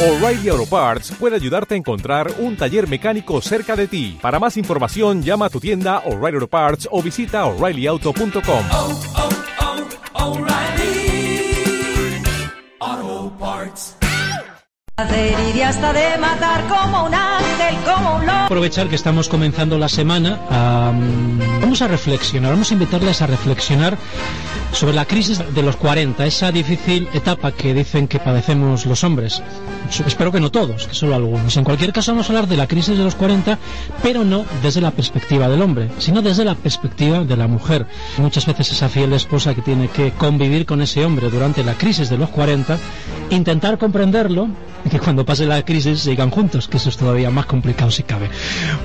O'Reilly Auto Parts puede ayudarte a encontrar un taller mecánico cerca de ti. Para más información, llama a tu tienda O'Reilly Auto Parts o visita oreillyauto.com. oh, oh, O'Reilly Auto Parts. Hacer y hasta de matar como un ángel, como un lobo. aprovechar que estamos comenzando la semana, am, vamos a reflexionar, vamos a invitarles a reflexionar sobre la crisis de los 40, esa difícil etapa que dicen que padecemos los hombres. Espero que no todos, que solo algunos. En cualquier caso vamos a hablar de la crisis de los 40, pero no desde la perspectiva del hombre, sino desde la perspectiva de la mujer. Muchas veces esa fiel esposa que tiene que convivir con ese hombre durante la crisis de los 40, intentar comprenderlo y que cuando pase la crisis sigan juntos, que eso es todavía más complicado si cabe.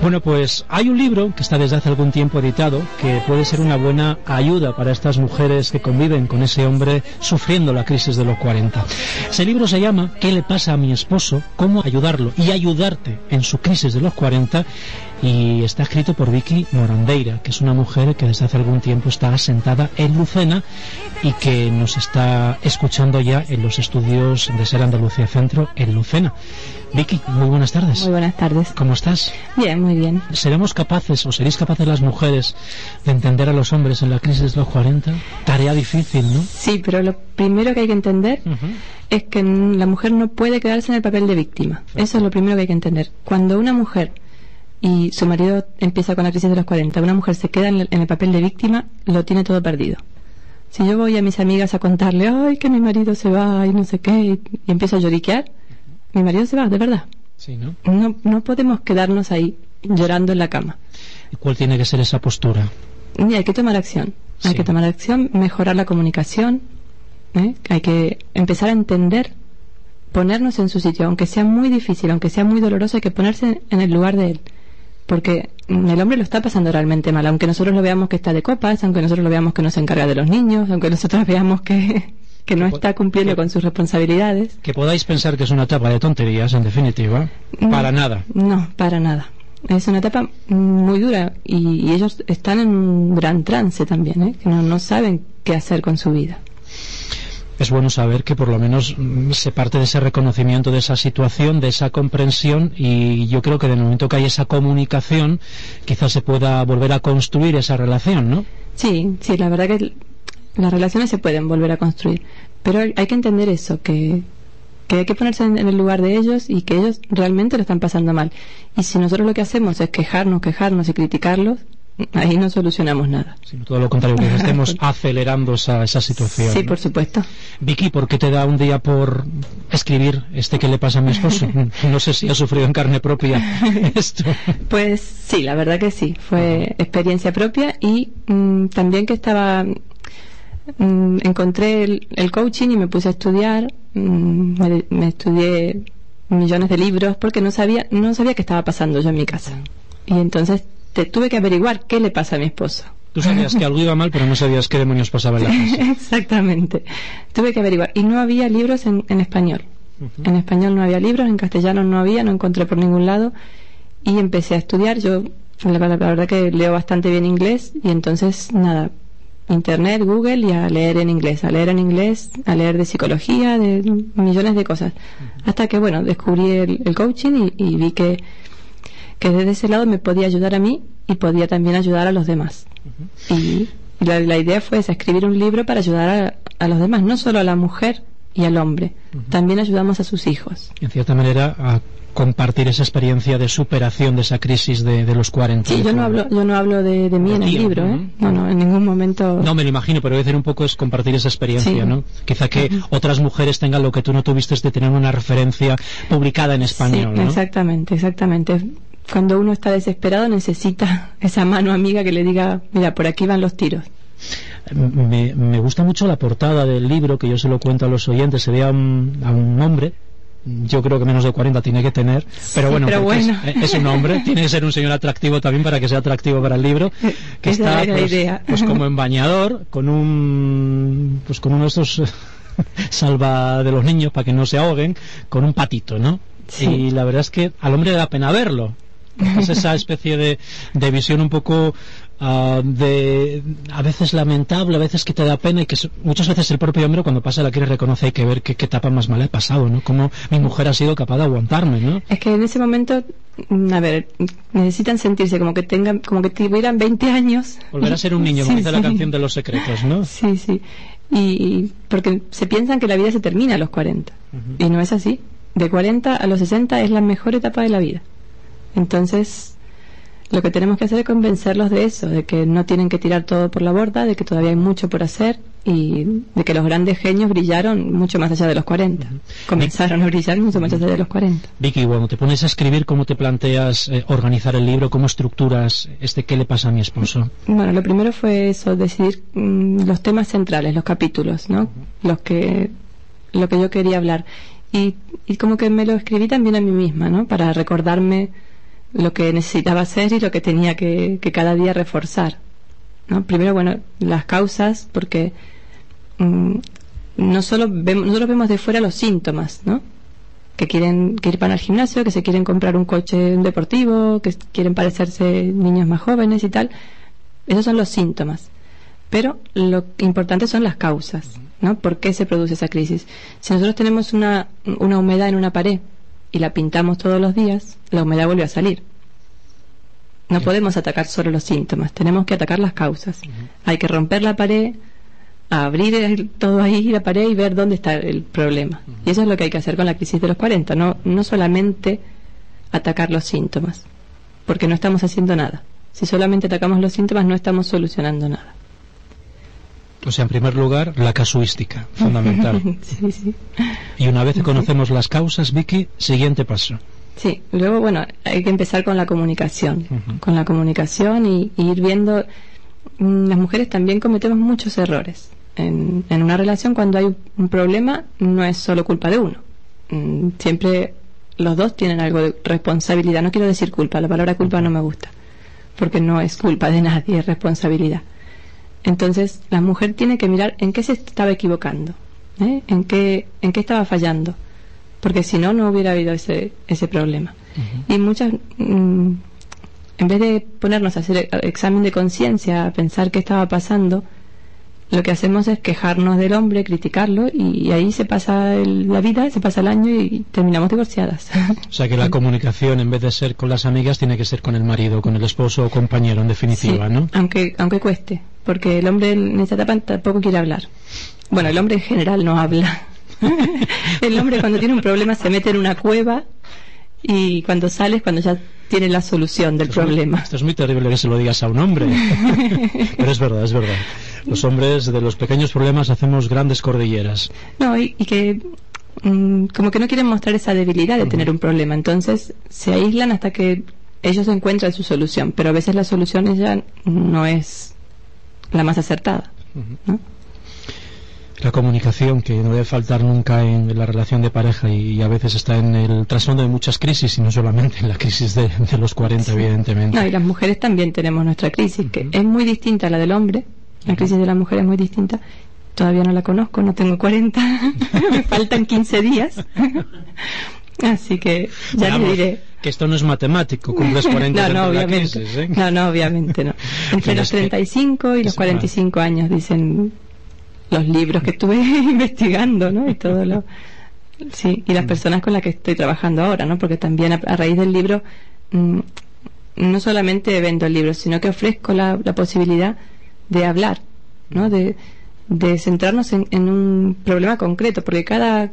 Bueno, pues hay un libro que está desde hace algún tiempo editado que puede ser una buena ayuda para estas mujeres que conviven con ese hombre sufriendo la crisis de los 40. Ese libro se llama ¿Qué le pasa a mi esposo? ¿Cómo ayudarlo y ayudarte en su crisis de los 40? y está escrito por Vicky Morandeira, que es una mujer que desde hace algún tiempo está asentada en Lucena y que nos está escuchando ya en los estudios de Ser Andalucía Centro en Lucena. Vicky, muy buenas tardes. Muy buenas tardes. ¿Cómo estás? Bien, muy bien. ¿Seremos capaces o seréis capaces las mujeres de entender a los hombres en la crisis de los 40? Tarea difícil, ¿no? Sí, pero lo primero que hay que entender es que la mujer no puede quedarse en el papel de víctima. Eso es lo primero que hay que entender. Cuando una mujer y su marido empieza con la crisis de los 40, una mujer se queda en el, en el papel de víctima, lo tiene todo perdido. Si yo voy a mis amigas a contarle, ay, que mi marido se va y no sé qué, y, y empiezo a lloriquear, mi marido se va, de verdad. Sí, ¿no? No, no podemos quedarnos ahí llorando en la cama. ¿Y cuál tiene que ser esa postura? Y hay que tomar acción. Hay Sí. que tomar acción, mejorar la comunicación. ¿eh? Hay que empezar a entender, ponernos en su sitio, aunque sea muy difícil, aunque sea muy doloroso, hay que ponerse en el lugar de él. Porque el hombre lo está pasando realmente mal, aunque nosotros lo veamos que está de copas, aunque nosotros lo veamos que no se encarga de los niños, aunque nosotros veamos que, que no está cumpliendo con sus responsabilidades. Que podáis pensar que es una etapa de tonterías, en definitiva. Para nada. No, para nada. Es una etapa muy dura y, y ellos están en un gran trance también, ¿eh? que no, no saben qué hacer con su vida. es bueno saber que por lo menos mm, se parte de ese reconocimiento de esa situación, de esa comprensión y yo creo que en el momento que hay esa comunicación quizás se pueda volver a construir esa relación, ¿no? Sí, sí, la verdad que las relaciones se pueden volver a construir, pero hay que entender eso, que, que hay que ponerse en, en el lugar de ellos y que ellos realmente lo están pasando mal. Y si nosotros lo que hacemos es quejarnos, quejarnos y criticarlos, ahí no solucionamos nada. Sino todo lo contrario, que estemos acelerando esa, esa situación. Sí, ¿no? por supuesto. Vicky, ¿por qué te da un día por escribir este que le pasa a mi esposo? No sé si ha sufrido en carne propia esto. Pues sí, la verdad que sí, fue experiencia propia y mm, también que estaba, mm, encontré el, el coaching y me puse a estudiar, me, me estudié millones de libros porque no sabía, no sabía qué estaba pasando yo en mi casa. Y entonces te, tuve que averiguar qué le pasa a mi esposo. Tú sabías que algo iba mal, pero no sabías qué demonios pasaba en la casa. Exactamente. Tuve que averiguar. Y no había libros en, en español. En español no había libros, en castellano no había, no encontré por ningún lado. Y empecé a estudiar. Yo, la, la- la verdad que leo bastante bien inglés. Y entonces, nada, internet, Google y a leer en inglés. A leer en inglés, a leer de psicología, de millones de cosas. Hasta que, bueno, descubrí el, el coaching y, y vi que, que desde ese lado me podía ayudar a mí y podía también ayudar a los demás. Y la, la idea fue esa, escribir un libro para ayudar a, a los demás, no solo a la mujer y al hombre, también ayudamos a sus hijos. En cierta manera, a compartir esa experiencia de superación de esa crisis de, de los 40. Sí, yo no hablo, yo no hablo de, de mí en el libro, ¿eh? No, no, en ningún momento. No, me lo imagino, pero decir un poco es compartir esa experiencia, Sí. ¿no? Quizá que otras mujeres tengan lo que tú no tuviste de tener una referencia publicada en español, Sí, ¿no? exactamente, exactamente. Cuando uno está desesperado necesita esa mano amiga que le diga, mira, por aquí van los tiros. Me, me gusta mucho la portada del libro, que yo se lo cuento a los oyentes. Se ve a un, a un hombre, yo creo que menos de 40 tiene que tener, pero bueno, pero bueno. Es, es un hombre, tiene que ser un señor atractivo también para que sea atractivo para el libro, que Esa está pues, idea. pues como en bañador, con un pues con uno de estos salva de los niños para que no se ahoguen, con un patito, ¿no? Sí. Y la verdad es que al hombre le da pena verlo. Es esa especie de, de visión un poco ah, de a veces lamentable, a veces que te da pena y que muchas veces el propio hombre cuando pasa la crisis reconoce hay que ver qué, qué etapa más mala he pasado, ¿no? Cómo mi mujer ha sido capaz de aguantarme, ¿no? Es que en ese momento, mm, a ver, necesitan sentirse como que tengan, como que tuvieran 20 años. Volver a ser un niño, como Sí, dice la canción de los secretos, ¿no? Sí, sí. Y porque se piensan que la vida se termina a los 40. Y no es así. De 40 a los 60 es la mejor etapa de la vida. Entonces, lo que tenemos que hacer es convencerlos de eso, de que no tienen que tirar todo por la borda, de que todavía hay mucho por hacer y de que los grandes genios brillaron mucho más allá de los 40. Comenzaron a brillar mucho más allá de los 40. Vicky, cuando te pones a escribir, ¿cómo te planteas eh, organizar el libro? ¿Cómo estructuras este qué le pasa a mi esposo? Bueno, lo primero fue eso, decidir mm, los temas centrales, los capítulos, ¿no? Los que, lo que yo quería hablar. Y, y como que me lo escribí también a mí misma, ¿no? Para recordarme lo que necesitaba hacer y lo que tenía que, que cada día reforzar, ¿no? Primero, bueno, las causas, porque mm, no solo vemos, nosotros vemos de fuera los síntomas, ¿no? que quieren que ir para el gimnasio, que se quieren comprar un coche deportivo, que quieren parecerse niños más jóvenes y tal. Esos son los síntomas. Pero lo importante son las causas, ¿no? ¿Por qué se produce esa crisis? Si nosotros tenemos una, una humedad en una pared y la pintamos todos los días, la humedad vuelve a salir. No podemos atacar solo los síntomas, tenemos que atacar las causas. Hay que romper la pared, abrir el- todo ahí la pared y ver dónde está el problema. Y eso es lo que hay que hacer con la crisis de los 40, no, no solamente atacar los síntomas, porque no estamos haciendo nada. Si solamente atacamos los síntomas no estamos solucionando nada. O sea, en primer lugar, la casuística, fundamental. sí, sí. Y una vez que conocemos las causas, Vicky, siguiente paso. Sí, luego, bueno, hay que empezar con la comunicación, con la comunicación y, y ir viendo. mm, Las mujeres también cometemos muchos errores. En, en una relación, cuando hay un- un problema, no es solo culpa de uno. Mm, Siempre los dos tienen algo de responsabilidad. No quiero decir culpa, la palabra culpa no me gusta, porque no es culpa de nadie, es responsabilidad. Entonces, la mujer tiene que mirar en qué se estaba equivocando, ¿eh? en, qué, en qué estaba fallando, porque si no, no hubiera habido ese, ese problema. Y muchas, mm, en vez de ponernos a hacer e- examen de conciencia, a pensar qué estaba pasando, lo que hacemos es quejarnos del hombre, criticarlo, y, ahí se pasa el- la vida, se pasa el año y terminamos divorciadas. O sea, que la comunicación, en vez de ser con las amigas, tiene que ser con el marido, con el esposo o compañero, en definitiva, Sí, ¿no? Aunque, aunque cueste, porque el hombre en esa etapa tampoco quiere hablar. Bueno, el hombre en general no habla. el hombre cuando tiene un problema se mete en una cueva y cuando sale es cuando ya tiene la solución del Esto es muy- problema. Esto es muy terrible que se lo digas a un hombre. Pero es verdad, es verdad. Los hombres de los pequeños problemas hacemos grandes cordilleras. No, y, y que mm, como que no quieren mostrar esa debilidad de tener un problema. Entonces se aíslan hasta que ellos encuentran su solución. Pero a veces la solución ya no es la más acertada. ¿no? La comunicación que no debe faltar nunca en la relación de pareja y, a veces está en el trasfondo de muchas crisis y no solamente en la crisis de, de los 40, evidentemente. No, y las mujeres también tenemos nuestra crisis, que es muy distinta a la del hombre. La crisis de la mujer es muy distinta. Todavía no la conozco, no tengo 40. Me faltan 15 días. Así que ya Vamos, le diré. Que esto no es matemático, cumples 40 No, no, la obviamente. crisis, ¿eh? No, no, obviamente no. Entre los es que- 35 y los es 45 años, dicen los libros que estuve investigando, ¿no? Y todo lo. Sí, y las personas con las que estoy trabajando ahora, ¿no? Porque también a, a raíz del libro, mm, no solamente vendo el libro, sino que ofrezco la, la posibilidad de hablar, ¿no? De, de centrarnos en, en un problema concreto, porque cada,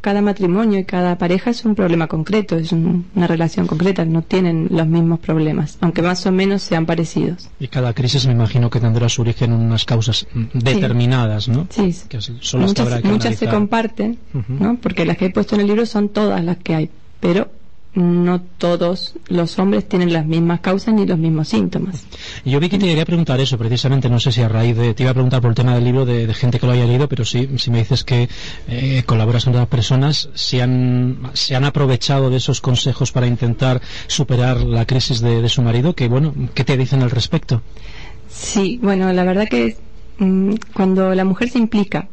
cada matrimonio y cada pareja es un problema concreto, es un- una relación concreta, no tienen los mismos problemas, aunque más o menos sean parecidos. Y cada crisis me imagino que tendrá su origen en unas causas determinadas, ¿no? Sí, Que muchas, que muchas se comparten. ¿no? Porque las que he puesto en el libro son todas las que hay, pero no todos los hombres tienen las mismas causas ni los mismos síntomas. Yo vi que te quería preguntar eso, precisamente, no sé si a raíz de, te iba a preguntar por el tema del libro de, de gente que lo haya leído, pero sí, si me dices que eh, colaboras con otras personas, si han, se han aprovechado de esos consejos para intentar superar la crisis de, de su marido, que bueno, ¿qué te dicen al respecto? Sí, bueno, la verdad que mm, cuando la mujer se implica,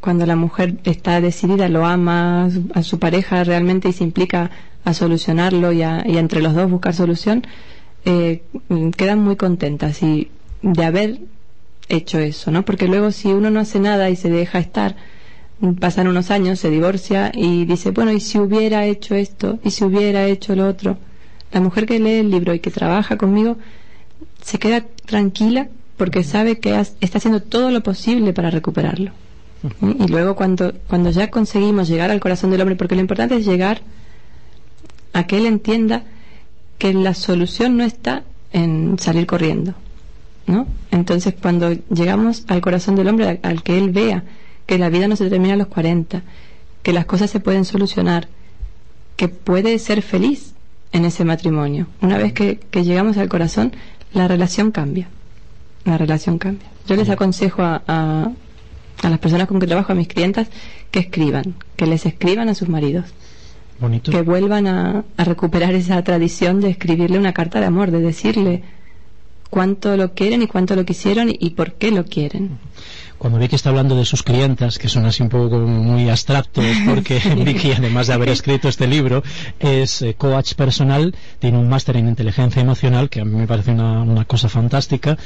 cuando la mujer está decidida, lo ama a su, a su pareja realmente y se implica a solucionarlo y a, y a entre los dos buscar solución, eh, quedan muy contentas y de haber hecho eso, ¿no? Porque luego si uno no hace nada y se deja estar, pasan unos años, se divorcia y dice, bueno, ¿y si hubiera hecho esto? ¿Y si hubiera hecho lo otro? La mujer que lee el libro y que trabaja conmigo se queda tranquila porque sabe que has- está haciendo todo lo posible para recuperarlo. Y luego cuando, cuando ya conseguimos llegar al corazón del hombre, porque lo importante es llegar a que él entienda que la solución no está en salir corriendo, ¿no? Entonces cuando llegamos al corazón del hombre, al, que él vea que la vida no se termina a los 40, que las cosas se pueden solucionar, que puede ser feliz en ese matrimonio. Una vez que, que llegamos al corazón, la relación cambia. La relación cambia. Yo les aconsejo a, a, a las personas con que trabajo, a mis clientas, que escriban, que les escriban a sus maridos, Bonito. que vuelvan a, a recuperar esa tradición de escribirle una carta de amor, de decirle cuánto lo quieren y cuánto lo quisieron y, y por qué lo quieren. Cuando Vicky está hablando de sus clientas, que son así un poco muy abstractos, porque Vicky, además de haber escrito este libro, es eh, coach personal, tiene un máster en inteligencia emocional, que a mí me parece una, una cosa fantástica,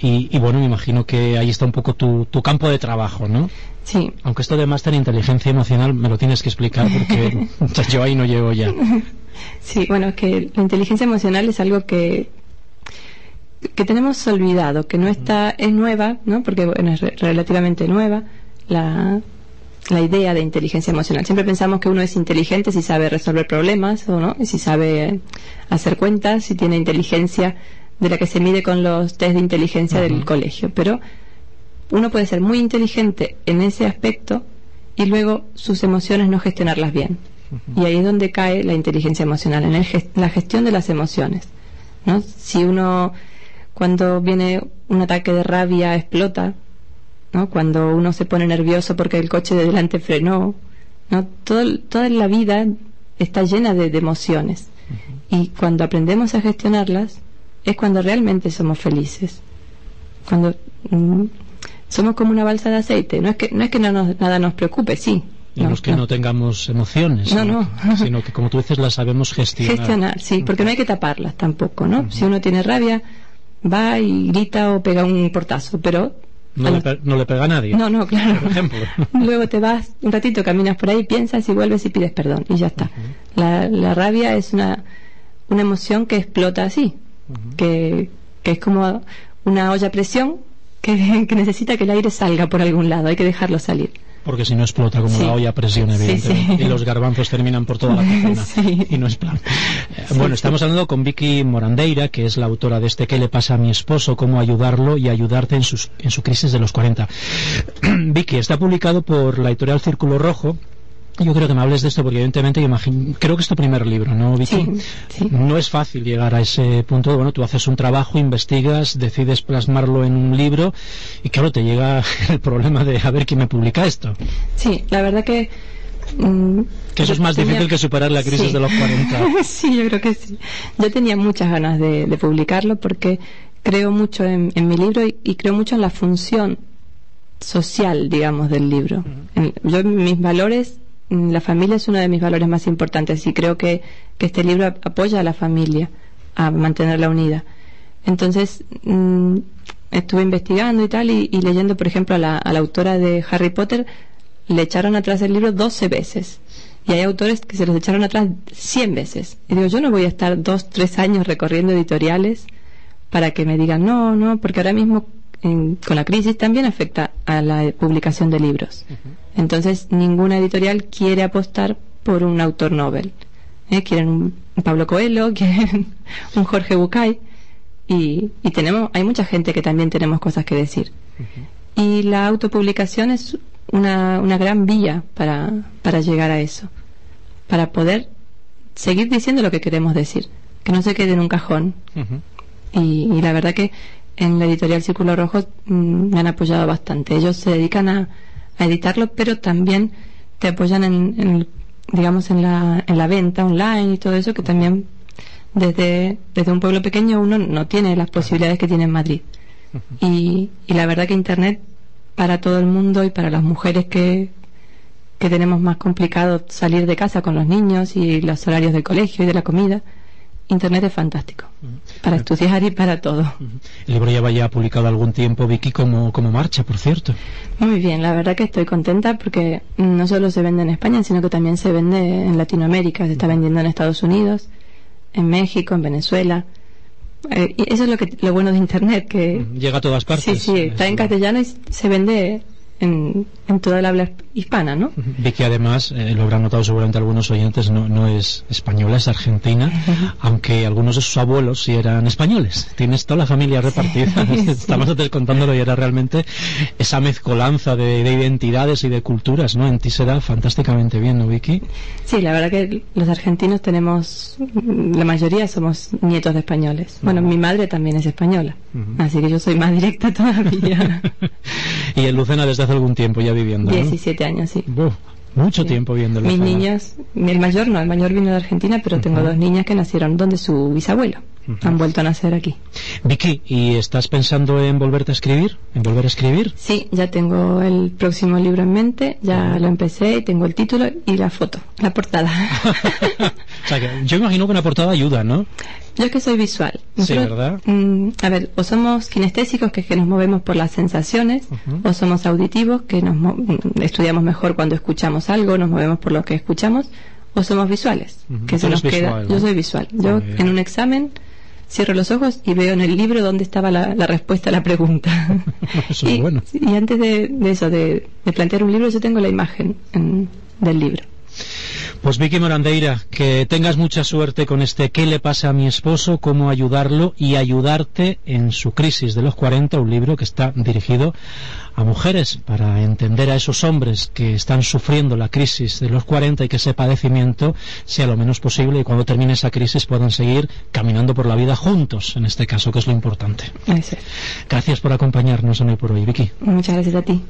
y, y bueno, me imagino que ahí está un poco tu, tu campo de trabajo, ¿no? Sí, Aunque esto de máster en inteligencia emocional me lo tienes que explicar, porque yo ahí no llego ya. Sí, bueno, que la inteligencia emocional es algo que que tenemos olvidado, que no está, es nueva, ¿no? Porque bueno, es re- relativamente nueva la, la idea de inteligencia emocional. Siempre pensamos que uno es inteligente si sabe resolver problemas o no, y si sabe hacer cuentas, si tiene inteligencia de la que se mide con los test de inteligencia del colegio. Pero uno puede ser muy inteligente en ese aspecto y luego sus emociones no gestionarlas bien. Y ahí es donde cae la inteligencia emocional, en el ges- la gestión de las emociones. ¿no? Si uno, cuando viene un ataque de rabia, explota, ¿no? cuando uno se pone nervioso porque el coche de delante frenó, ¿no? Todo, toda la vida está llena de, de emociones. Y cuando aprendemos a gestionarlas, es cuando realmente somos felices. Cuando mm, somos como una balsa de aceite. No es que, no es que no nos- nada nos preocupe, sí. Y no es que no tengamos emociones, No, sino, no. sino que, como tú dices, las sabemos gestionar. Gestionar, sí, porque no hay que taparlas tampoco, ¿no? Si uno tiene rabia, va y grita o pega un portazo, pero... No, a le, los- pe- no le pega a nadie. no, no, claro. Por ejemplo. Luego te vas un ratito, caminas por ahí, piensas y vuelves y pides perdón y ya está. la, la rabia es una, una emoción que explota así, que, que es como una olla a presión que, que necesita que el aire salga por algún lado, hay que dejarlo salir. Porque si no explota como Sí. la olla a presión, evidentemente. sí. Y los garbanzos terminan por toda la cocina. Y no es plan. Eh, bueno, estamos hablando con Vicky Morandeira, que es la autora de este ¿Qué le pasa a mi esposo? Cómo ayudarlo y ayudarte en, sus, en su crisis de los 40. Vicky, está publicado por la editorial Círculo Rojo. Yo creo que me hables de esto porque evidentemente imagino, creo que es tu primer libro, ¿no, Vicky? Sí, sí. No es fácil llegar a ese punto. Bueno, tú haces un trabajo, investigas, decides plasmarlo en un libro y claro, te llega el problema de a ver quién me publica esto. Sí, la verdad que... mm, Que eso es más tenía- difícil que superar la crisis Sí. de los 40. sí, yo creo que sí. Yo tenía muchas ganas de, de publicarlo porque creo mucho en, en mi libro y, y creo mucho en la función social, digamos, del libro. En- yo, mis valores, la familia es uno de mis valores más importantes y creo que, que este libro ap- apoya a la familia a mantenerla unida. Entonces, mm, estuve investigando y tal y, y leyendo, por ejemplo, a la, a la autora de Harry Potter, le echaron atrás el libro 12 veces. Y hay autores que se los echaron atrás 100 veces. Y digo, yo no voy a estar dos, tres años recorriendo editoriales para que me digan, no, no, porque ahora mismo en- con la crisis también afecta a la publicación de libros. Entonces, ninguna editorial quiere apostar por un autor Nobel. ¿eh? Quieren un, Pablo Coelho, quieren un Jorge Bucay. Y, y tenemos, hay mucha gente que también tenemos cosas que decir. Y la autopublicación es una, una gran vía para, para llegar a eso. Para poder seguir diciendo lo que queremos decir. Que no se quede en un cajón. Y, y la verdad que en la editorial Círculo Rojo mm, me han apoyado bastante. Ellos se dedican a, a editarlo, pero también te apoyan en, en, digamos, en la, en la venta online y todo eso, que también desde, desde un pueblo pequeño uno no tiene las posibilidades que tiene en Madrid. Y, y la verdad que Internet para todo el mundo y para las mujeres que, que tenemos más complicado salir de casa con los niños y los horarios del colegio y de la comida, Internet es fantástico. Para estudiar y para todo. El libro lleva ya publicado algún tiempo, Vicky, como, como marcha, por cierto. Muy bien, la verdad que estoy contenta porque no solo se vende en España, sino que también se vende en Latinoamérica. Se está vendiendo en Estados Unidos, en México, en Venezuela. Eh, y eso es lo que lo bueno de Internet, que Llega a todas partes. sí, sí, está en castellano y se vende en, en toda el habla hispana, ¿no? Vicky, además, eh, lo habrán notado seguramente algunos oyentes, no, no es española, es argentina, aunque algunos de sus abuelos sí eran españoles. Tienes toda la familia repartida. sí. Estamos antes contándolo y era realmente esa mezcolanza de, de identidades y de culturas, ¿no? En ti se da fantásticamente bien, ¿no, Vicky? Sí, la verdad que los argentinos tenemos, la mayoría somos nietos de españoles. Bueno, mi madre también es española, así que yo soy más directa todavía. y en Lucena desde hace algún tiempo ya viviendo, ¿no? 17 años, sí. Buf, mucho tiempo viendo en Mis niñas, el mayor no, el mayor vino de Argentina, pero tengo dos niñas que nacieron donde su bisabuelo. Han vuelto a nacer aquí. Vicky, ¿y estás pensando en volverte a escribir? ¿En volver a escribir? Sí, ya tengo el próximo libro en mente, ya lo empecé y tengo el título y la foto, la portada. o sea, que yo imagino que una portada ayuda, ¿no? Yo es que soy visual. Sí, ¿verdad? mm, a ver, o somos kinestésicos, que es que nos movemos por las sensaciones, o somos auditivos, que nos mo- mm, estudiamos mejor cuando escuchamos algo, nos movemos por lo que escuchamos, o somos visuales, que Tú se nos queda. Yo soy visual. Yo en un examen cierro los ojos y veo en el libro dónde estaba la, la respuesta a la pregunta. Eso es y, bueno. y antes de, de eso, de, de plantear un libro, yo tengo la imagen en- del libro. Pues Vicky Morandeira, que tengas mucha suerte con este ¿Qué le pasa a mi esposo? ¿Cómo ayudarlo? y ayudarte en su crisis de los 40, un libro que está dirigido a mujeres para entender a esos hombres que están sufriendo la crisis de los 40 y que ese padecimiento sea lo menos posible y cuando termine esa crisis puedan seguir caminando por la vida juntos, en este caso, que es lo importante. Gracias por acompañarnos en hoy por hoy, Vicky. Muchas gracias a ti.